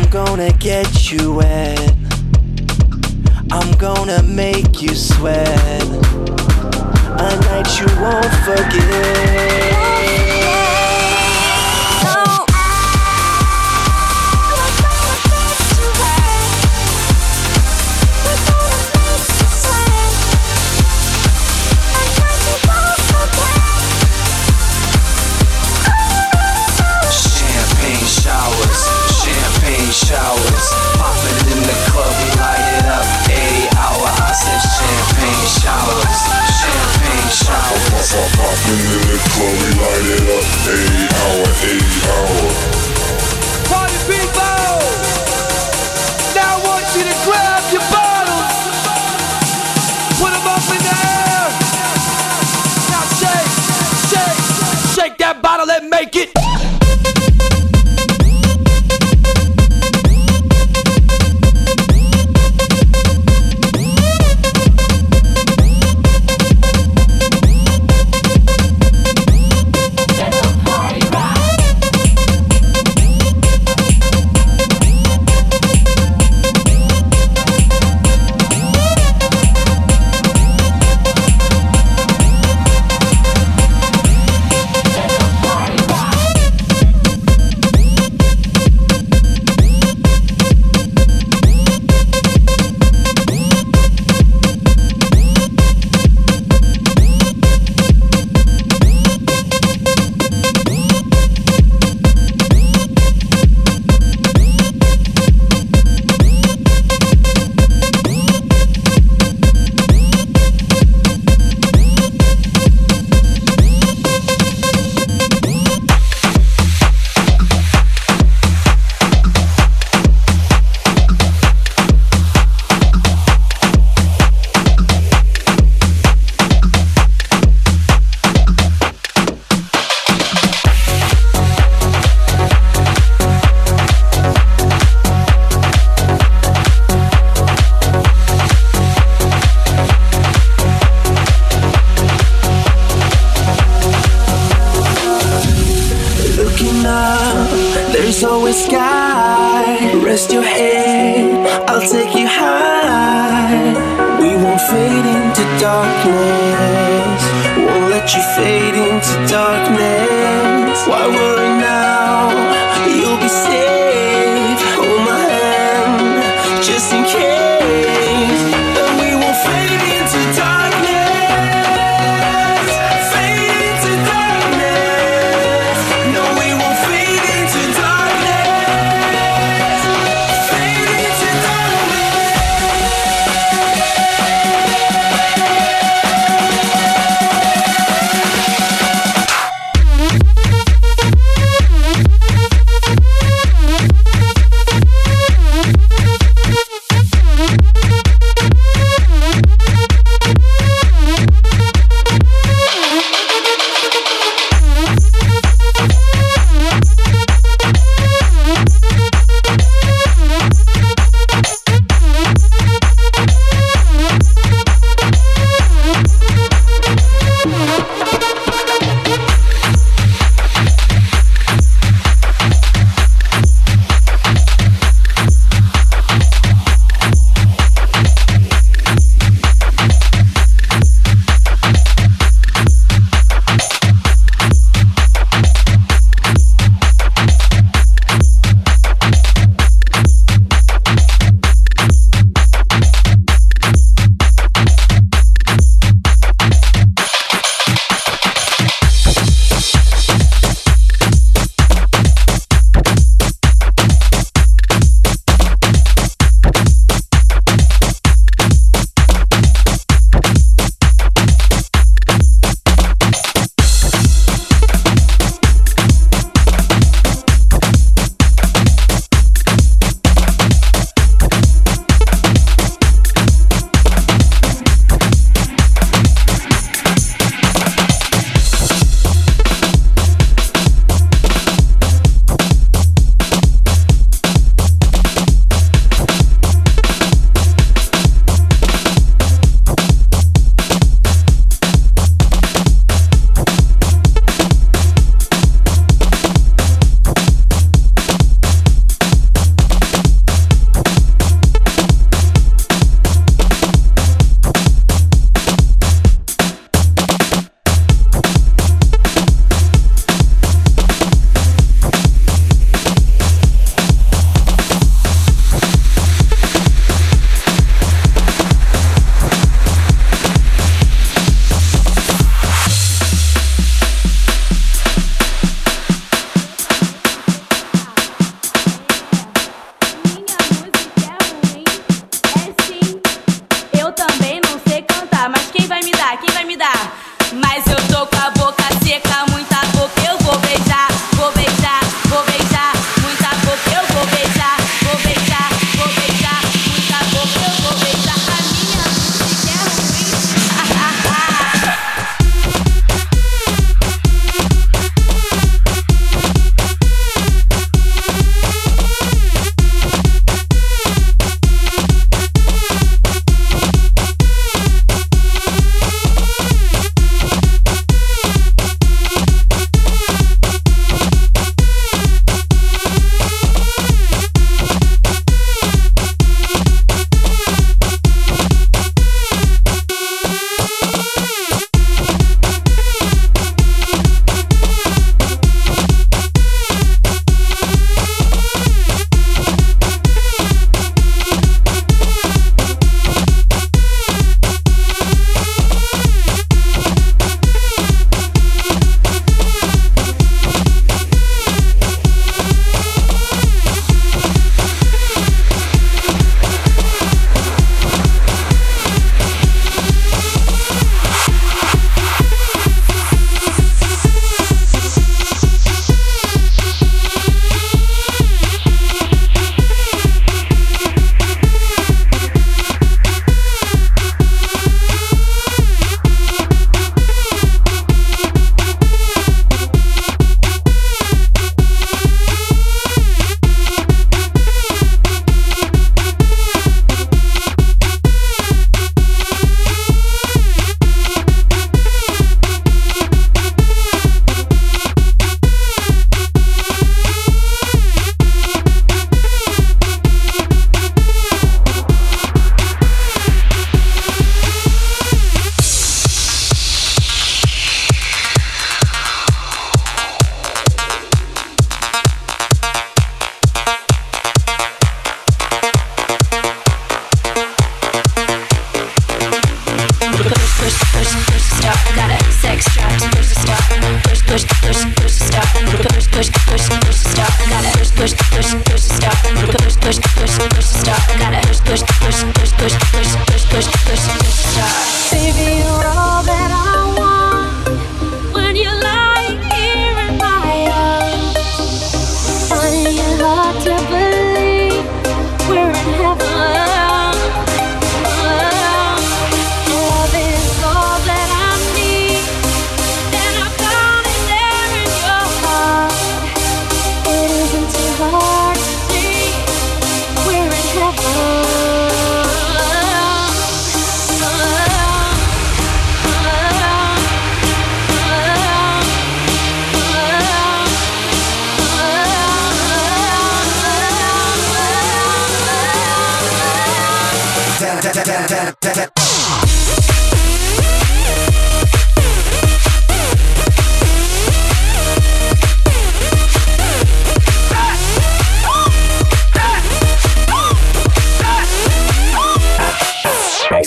I'm gonna get you wet. I'm gonna make you sweat. A night you won't forget. It's club, we light it up. Eight hour, eight hour. Party people! Now I want you to grab your bottles. Put them up in the air. Now shake, shake, shake that bottle and make it.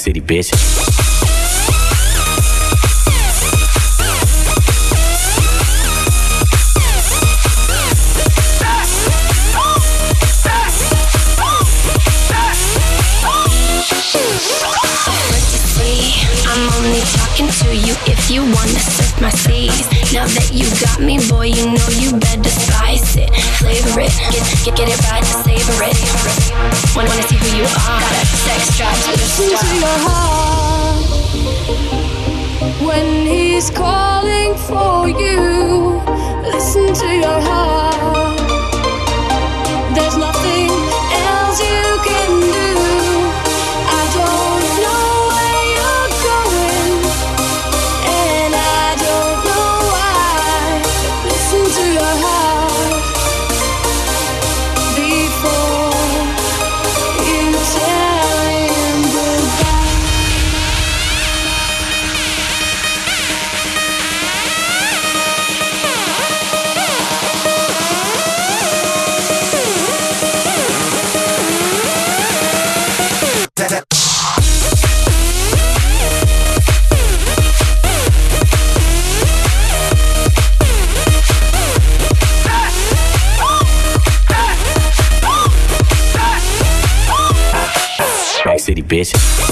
City bitch. Now that you got me, boy, you know you better spice it, flavor it, get get, get it right, savor it. Wanna wanna see who you are? Got a sex drive to the star. To your heart when he's calling for you. Listen to your heart. There's no песен.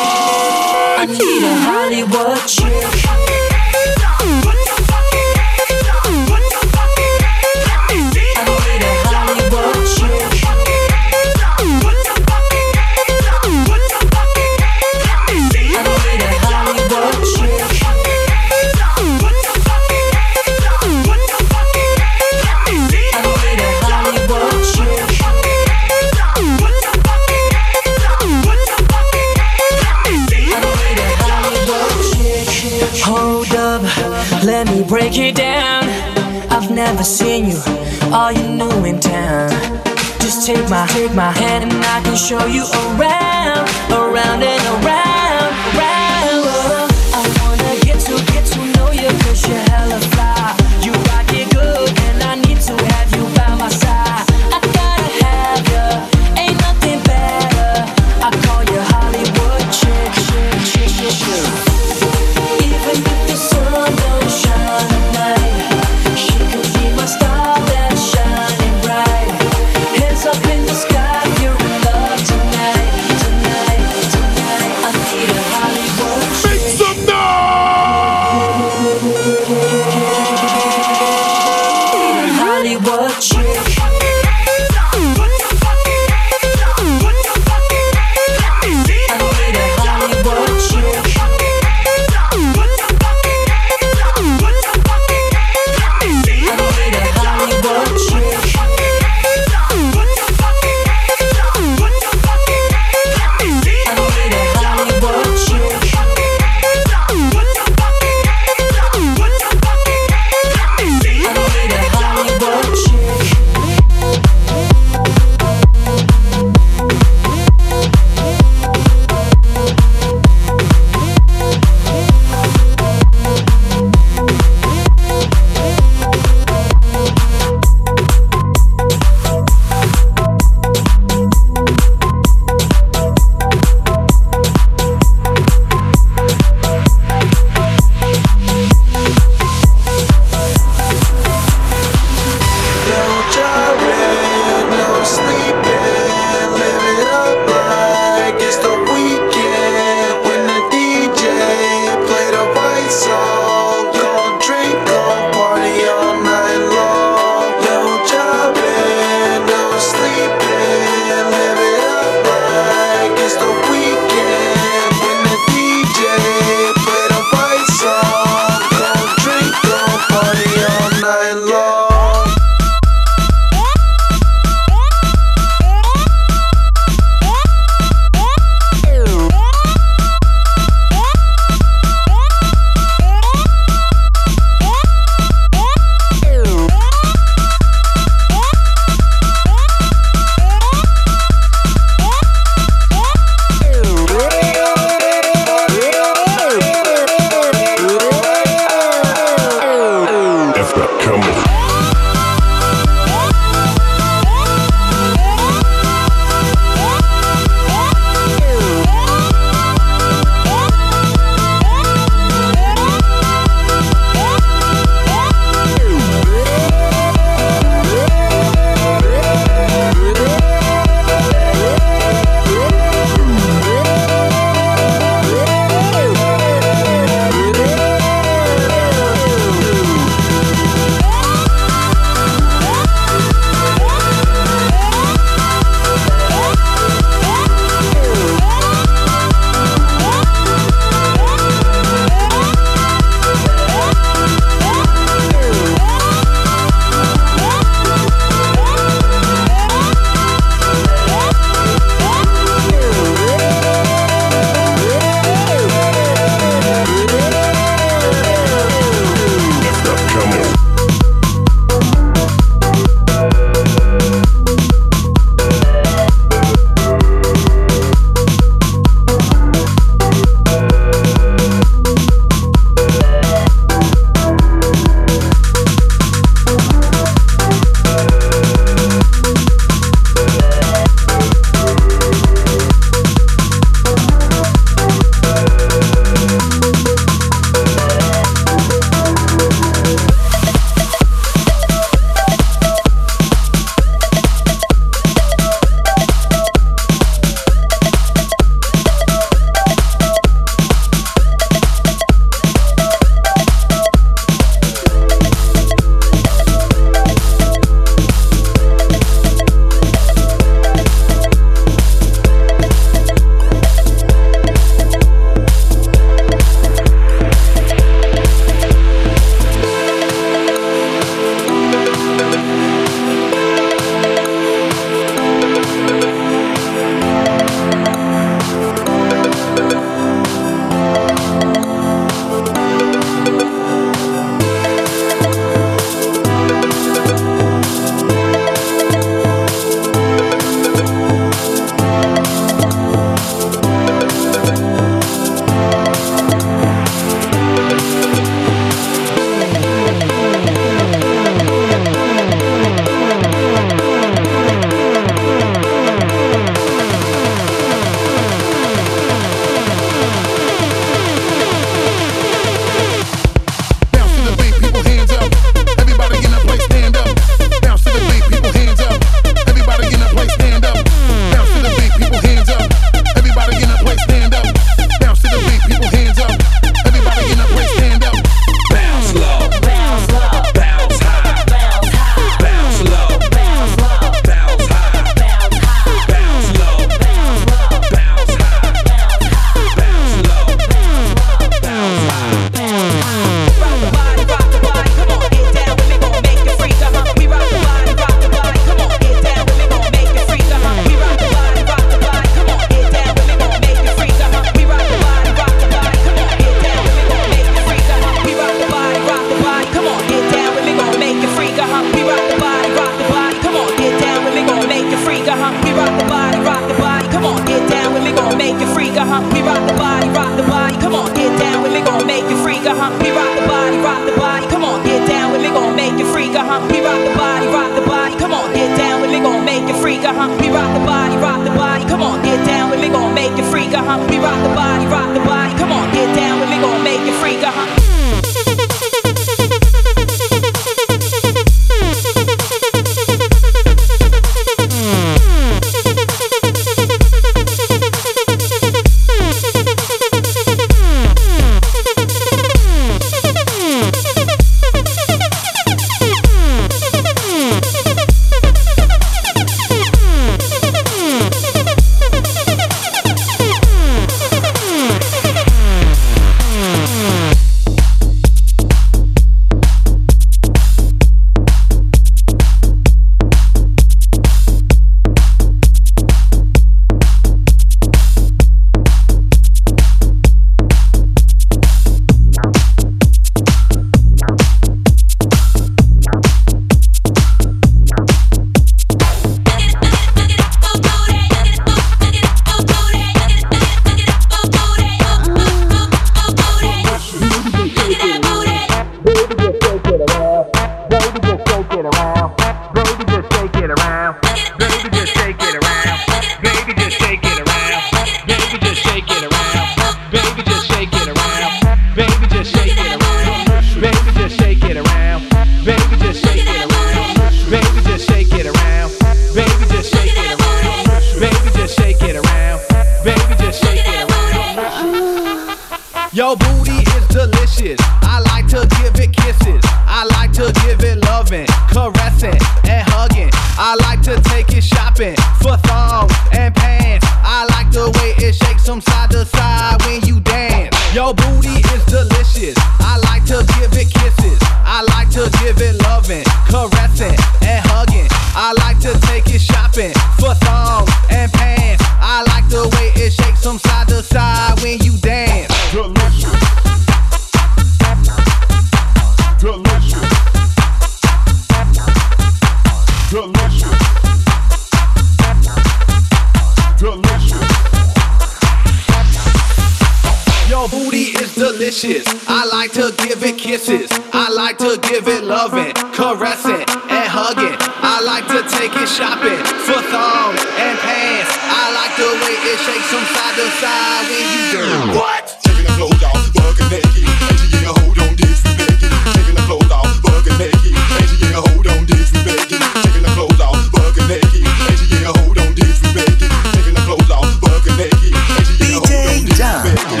I like to give it loving, caressing, and hugging. I like to take it shopping for thongs and pants. I like the way it shakes from side to side when you do. What? Taking the clothes off, bugging naked. And she get a hold on this, we begging. Taking the clothes off, bugging naked. And she get a hold on this, we begging. Taking the clothes off, bugging naked. And she get a hold on this, we begging. Taking the clothes off, bugging naked. And she get a hold on this, we begging.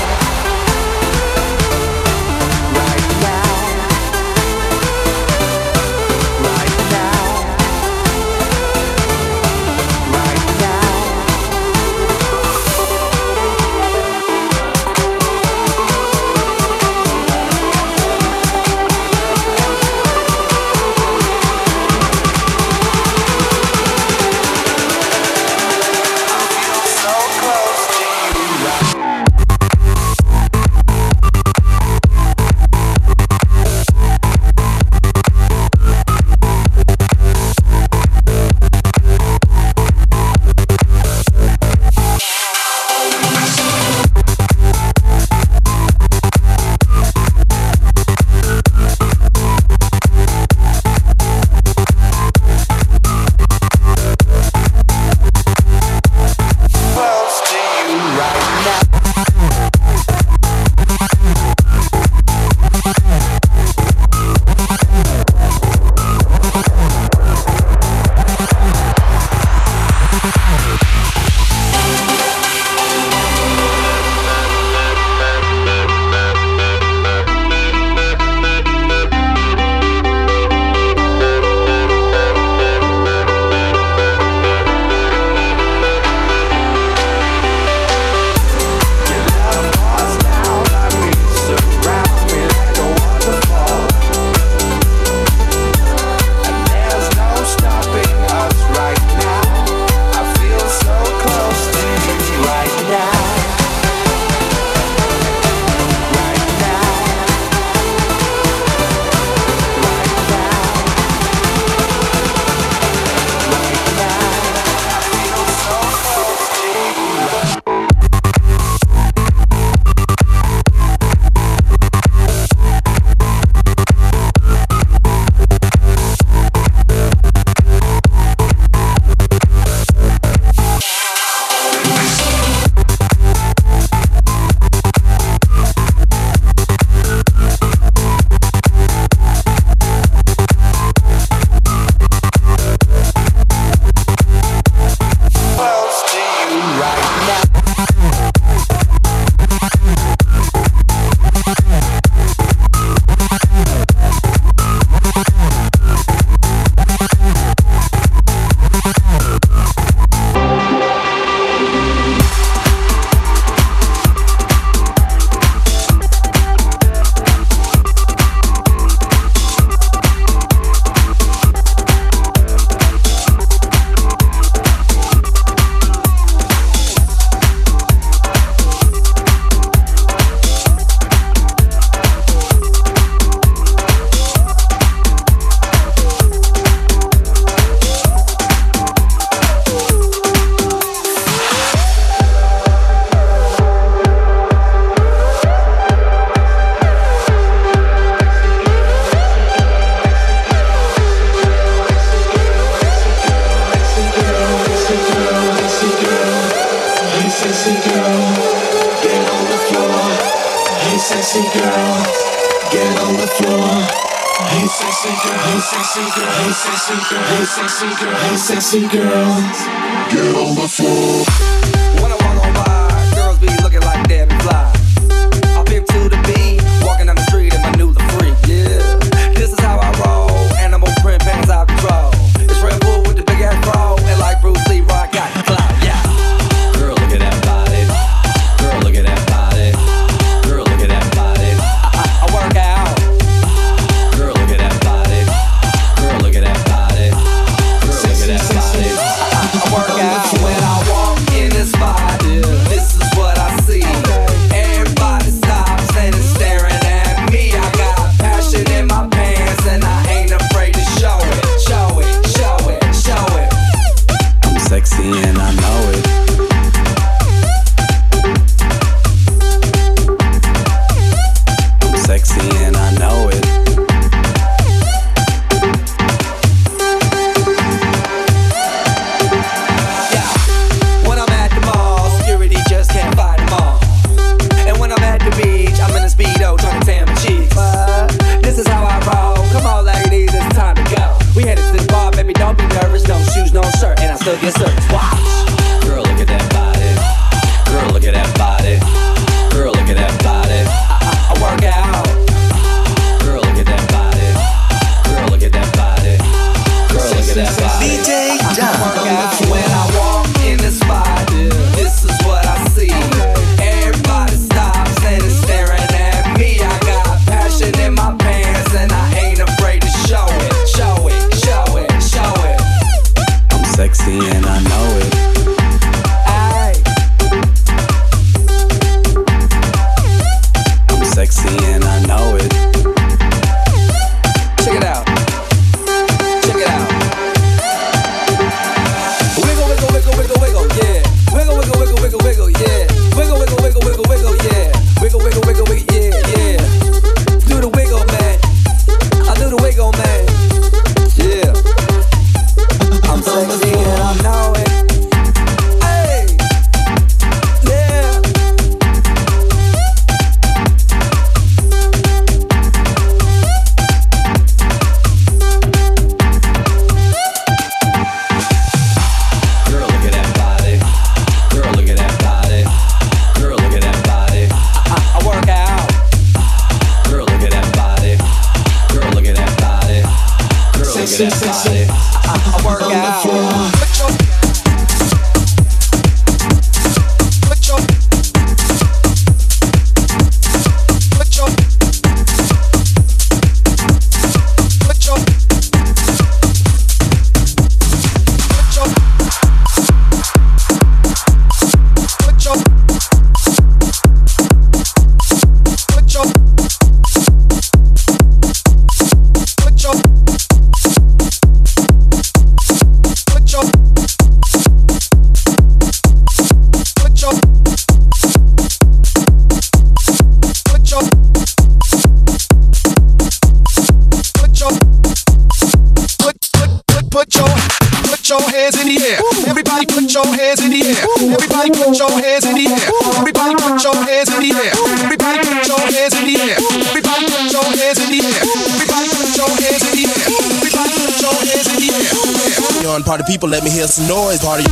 Hear some noise. Party.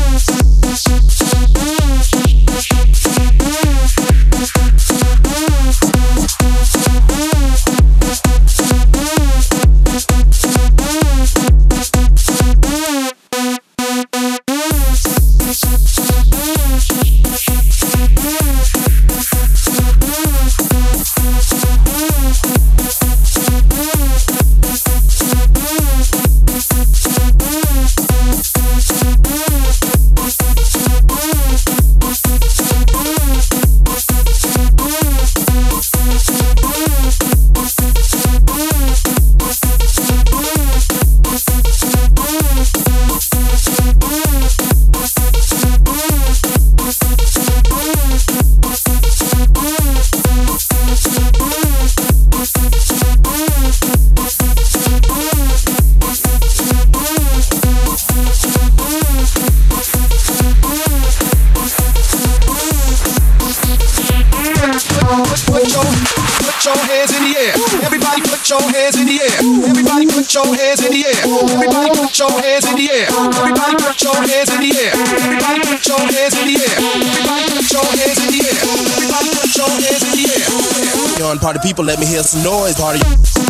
People, let me hear some noise. Party.